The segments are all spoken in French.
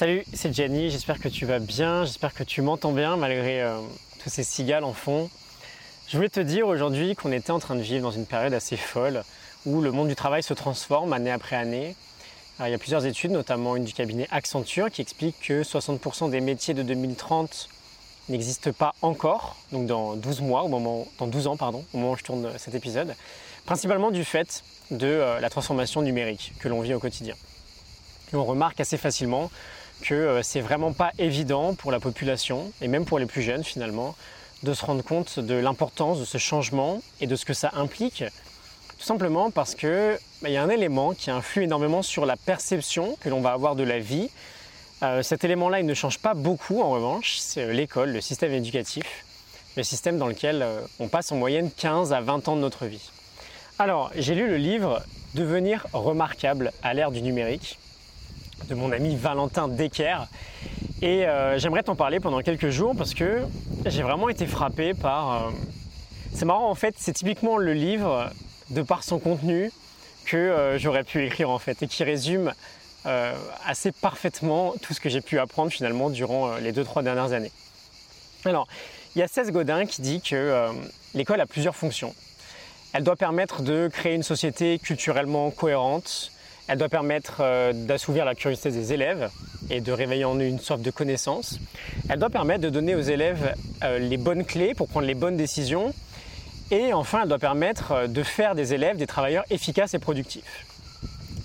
Salut, c'est Jenny, j'espère que tu vas bien, j'espère que tu m'entends bien malgré euh, tous ces cigales en fond. Je voulais te dire aujourd'hui qu'on était en train de vivre dans une période assez folle où le monde du travail se transforme année après année. il y a plusieurs études, notamment une du cabinet Accenture, qui explique que 60% des métiers de 2030 n'existent pas encore, donc dans 12 mois, au moment, dans 12 ans, pardon, au moment où je tourne cet épisode, principalement du fait de euh, la transformation numérique que l'on vit au quotidien. On remarque assez facilement que euh, c'est vraiment pas évident pour la population, et même pour les plus jeunes finalement, de se rendre compte de l'importance de ce changement et de ce que ça implique. Tout simplement parce que bah, il y a un élément qui influe énormément sur la perception que l'on va avoir de la vie. Euh, cet élément-là, il ne change pas beaucoup en revanche, c'est euh, l'école, le système éducatif, le système dans lequel on passe en moyenne 15 à 20 ans de notre vie. Alors, j'ai lu le livre Devenir remarquable à l'ère du numérique de mon ami Valentin Decker. Et euh, j'aimerais t'en parler pendant quelques jours parce que j'ai vraiment été frappé par... Euh, c'est marrant en fait, c'est typiquement le livre, de par son contenu, que euh, j'aurais pu écrire en fait et qui résume assez parfaitement tout ce que j'ai pu apprendre finalement durant les 2-3 dernières années. Alors, il y a Cès Godin qui dit que l'école a plusieurs fonctions. Elle doit permettre de créer une société culturellement cohérente, elle doit permettre euh, d'assouvir la curiosité des élèves et de réveiller en eux une sorte de connaissance. Elle doit permettre de donner aux élèves euh, les bonnes clés pour prendre les bonnes décisions. Et enfin, elle doit permettre euh, de faire des élèves des travailleurs efficaces et productifs.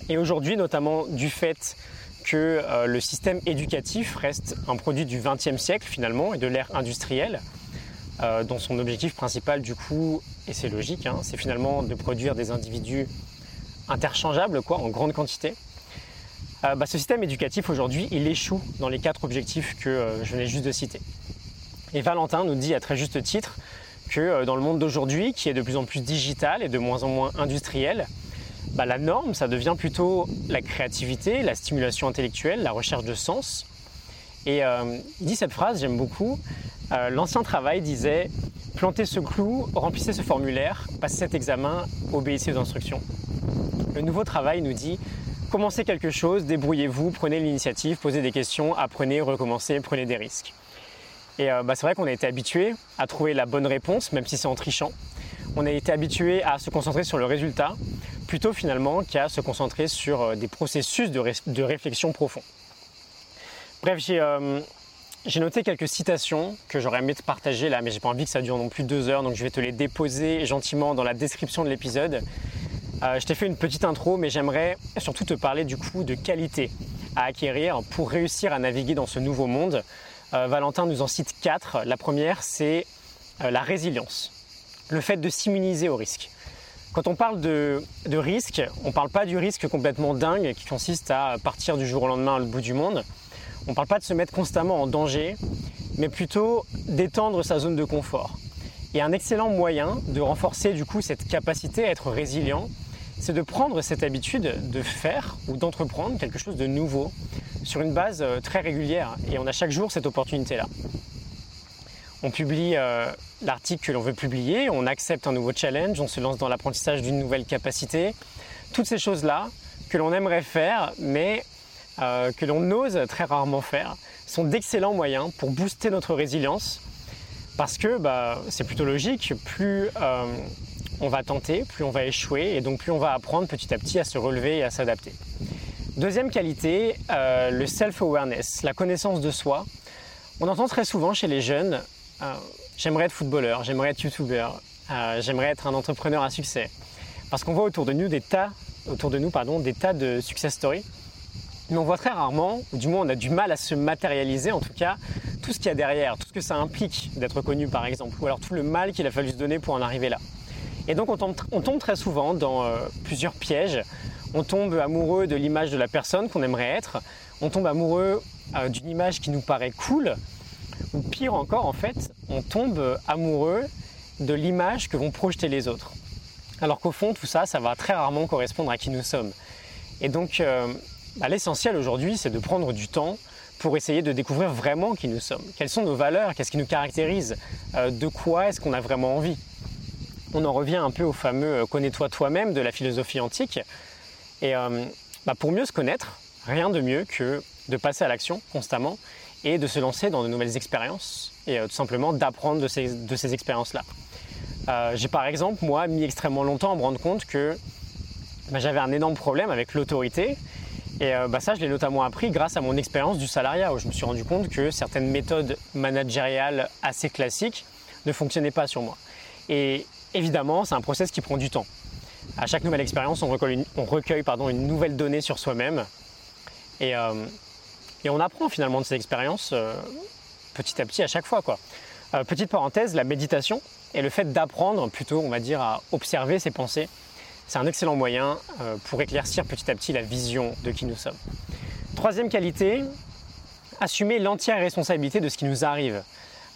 Et aujourd'hui, notamment du fait que le système éducatif reste un produit du XXe siècle finalement et de l'ère industrielle, dont son objectif principal du coup, et c'est logique, hein, c'est finalement de produire des individus interchangeable quoi, en grande quantité. Euh, bah, ce système éducatif aujourd'hui, il échoue dans les quatre objectifs que euh, je venais juste de citer. Et Valentin nous dit à très juste titre que euh, dans le monde d'aujourd'hui, qui est de plus en plus digital et de moins en moins industriel, bah, la norme, ça devient plutôt la créativité, la stimulation intellectuelle, la recherche de sens. Et il dit cette phrase, j'aime beaucoup. L'ancien travail disait Plantez ce clou, remplissez ce formulaire, passez cet examen, obéissez aux instructions. Le nouveau travail nous dit commencez quelque chose, débrouillez-vous, prenez l'initiative, posez des questions, apprenez, recommencez, prenez des risques. Et euh, bah, c'est vrai qu'on a été habitué à trouver la bonne réponse, même si c'est en trichant. On a été habitué à se concentrer sur le résultat, plutôt finalement qu'à se concentrer sur euh, des processus de, réflexion profond. Bref, euh, j'ai noté quelques citations que j'aurais aimé te partager là, mais j'ai pas envie que ça dure non plus deux heures, donc je vais te les déposer gentiment dans la description de l'épisode. Euh, je t'ai fait une petite intro, mais j'aimerais surtout te parler du coup de qualité à acquérir pour réussir à naviguer dans ce nouveau monde. Euh, Valentin nous en cite quatre. La première, c'est euh, la résilience, le fait de s'immuniser au risque. Quand on parle de, de risque, on ne parle pas du risque complètement dingue qui consiste à partir du jour au lendemain à le bout du monde. On ne parle pas de se mettre constamment en danger, mais plutôt d'étendre sa zone de confort. Et un excellent moyen de renforcer du coup cette capacité à être résilient, c'est de prendre cette habitude de faire ou d'entreprendre quelque chose de nouveau sur une base euh, très régulière. Et on a chaque jour cette opportunité-là. On publie euh, l'article que l'on veut publier, on accepte un nouveau challenge, on se lance dans l'apprentissage d'une nouvelle capacité. Toutes ces choses-là que l'on aimerait faire, mais euh, que l'on ose très rarement faire, sont d'excellents moyens pour booster notre résilience. Parce que bah, c'est plutôt logique, plus on va tenter, plus on va échouer et donc plus on va apprendre petit à petit à se relever et à s'adapter. Deuxième qualité, euh, le self-awareness, la connaissance de soi. On entend très souvent chez les jeunes, euh, j'aimerais être footballeur, j'aimerais être youtubeur, euh, j'aimerais être un entrepreneur à succès. Parce qu'on voit autour de nous des tas, autour de nous, pardon, des tas de success stories. Mais on voit très rarement, ou du moins on a du mal à se matérialiser en tout cas, tout ce qu'il y a derrière, tout ce que ça implique d'être connu par exemple, ou alors tout le mal qu'il a fallu se donner pour en arriver là. Et donc on tombe, très souvent dans euh, plusieurs pièges. On tombe amoureux de l'image de la personne qu'on aimerait être. On tombe amoureux euh, d'une image qui nous paraît cool. Ou pire encore, en fait, on tombe amoureux de l'image que vont projeter les autres. Alors qu'au fond, tout ça, ça va très rarement correspondre à qui nous sommes. Et donc, euh, bah, l'essentiel aujourd'hui, c'est de prendre du temps pour essayer de découvrir vraiment qui nous sommes. Quelles sont nos valeurs? Qu'est-ce qui nous caractérise? De quoi est-ce qu'on a vraiment envie? On en revient un peu au fameux euh, connais-toi toi-même de la philosophie antique. Et euh, bah, pour mieux se connaître, rien de mieux que de passer à l'action constamment et de se lancer dans de nouvelles expériences et tout simplement d'apprendre de ces, de ces expériences-là. J'ai par exemple, moi, mis extrêmement longtemps à me rendre compte que bah, j'avais un énorme problème avec l'autorité. Et bah, ça, je l'ai notamment appris grâce à mon expérience du salariat, où je me suis rendu compte que certaines méthodes managériales assez classiques ne fonctionnaient pas sur moi. Évidemment, c'est un process qui prend du temps. À chaque nouvelle expérience, on recueille, une, pardon, une nouvelle donnée sur soi-même. Et, euh, on apprend finalement de ces expériences euh, petit à petit à chaque fois. Quoi. Euh, petite parenthèse, la méditation et le fait d'apprendre plutôt, on va dire, à observer ses pensées, c'est un excellent moyen pour éclaircir petit à petit la vision de qui nous sommes. Troisième qualité, assumer l'entière responsabilité de ce qui nous arrive.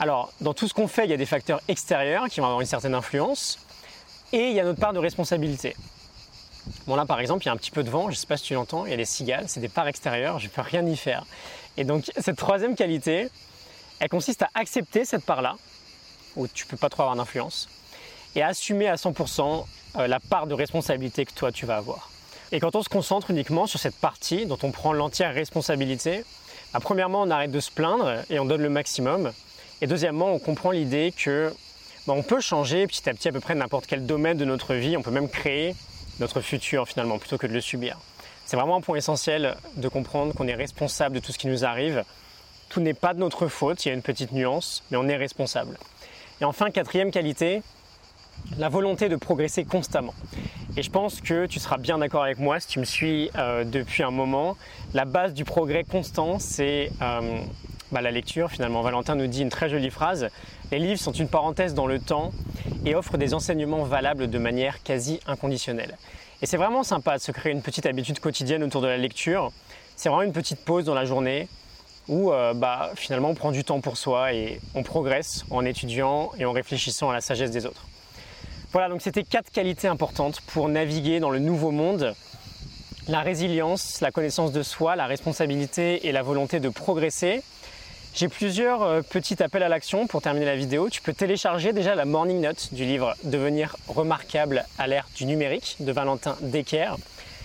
Alors, dans tout ce qu'on fait, il y a des facteurs extérieurs qui vont avoir une certaine influence et il y a notre part de responsabilité. Bon là par exemple il y a un petit peu de vent, je ne sais pas si tu l'entends, il y a les cigales, c'est des parts extérieures, je ne peux rien y faire. Et donc cette troisième qualité, elle consiste à accepter cette part-là, où tu ne peux pas trop avoir d'influence, et à assumer à 100% euh, la part de responsabilité que toi tu vas avoir. Et quand on se concentre uniquement sur cette partie dont on prend l'entière responsabilité, bah, premièrement on arrête de se plaindre et on donne le maximum, et deuxièmement, on comprend l'idée que bah, on peut changer petit à petit à peu près n'importe quel domaine de notre vie, on peut même créer notre futur finalement plutôt que de le subir. C'est vraiment un point essentiel de comprendre qu'on est responsable de tout ce qui nous arrive. Tout n'est pas de notre faute, il y a une petite nuance, mais on est responsable. Et enfin, quatrième qualité, la volonté de progresser constamment. Et je pense que tu seras bien d'accord avec moi si tu me suis euh, depuis un moment. La base du progrès constant, c'est euh, bah, la lecture. Finalement, Valentin nous dit une très jolie phrase. Les livres sont une parenthèse dans le temps et offrent des enseignements valables de manière quasi inconditionnelle. Et c'est vraiment sympa de se créer une petite habitude quotidienne autour de la lecture. C'est vraiment une petite pause dans la journée où euh, bah, finalement on prend du temps pour soi et on progresse en étudiant et en réfléchissant à la sagesse des autres. Voilà, donc c'était quatre qualités importantes pour naviguer dans le nouveau monde. La résilience, la connaissance de soi, la responsabilité et la volonté de progresser. J'ai plusieurs euh, petits appels à l'action pour terminer la vidéo. Tu peux télécharger déjà la morning note du livre Devenir remarquable à l'ère du numérique de Valentin Decker.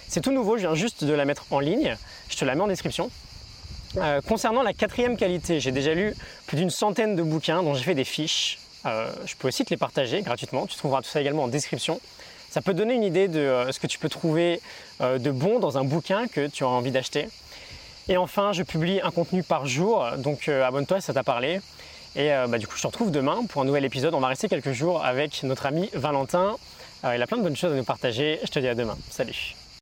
C'est tout nouveau, je viens juste de la mettre en ligne. Je te la mets en description. Euh, concernant la quatrième qualité, j'ai déjà lu plus d'une centaine de bouquins dont j'ai fait des fiches. Euh, je peux aussi te les partager gratuitement. Tu trouveras tout ça également en description. Ça peut donner une idée de ce que tu peux trouver de bon dans un bouquin que tu auras envie d'acheter. Et enfin, je publie un contenu par jour, donc euh, abonne-toi si ça t'a parlé. Et euh, bah, du coup, je te retrouve demain pour un nouvel épisode. On va rester quelques jours avec notre ami Valentin. Euh, il a plein de bonnes choses à nous partager. Je te dis à demain. Salut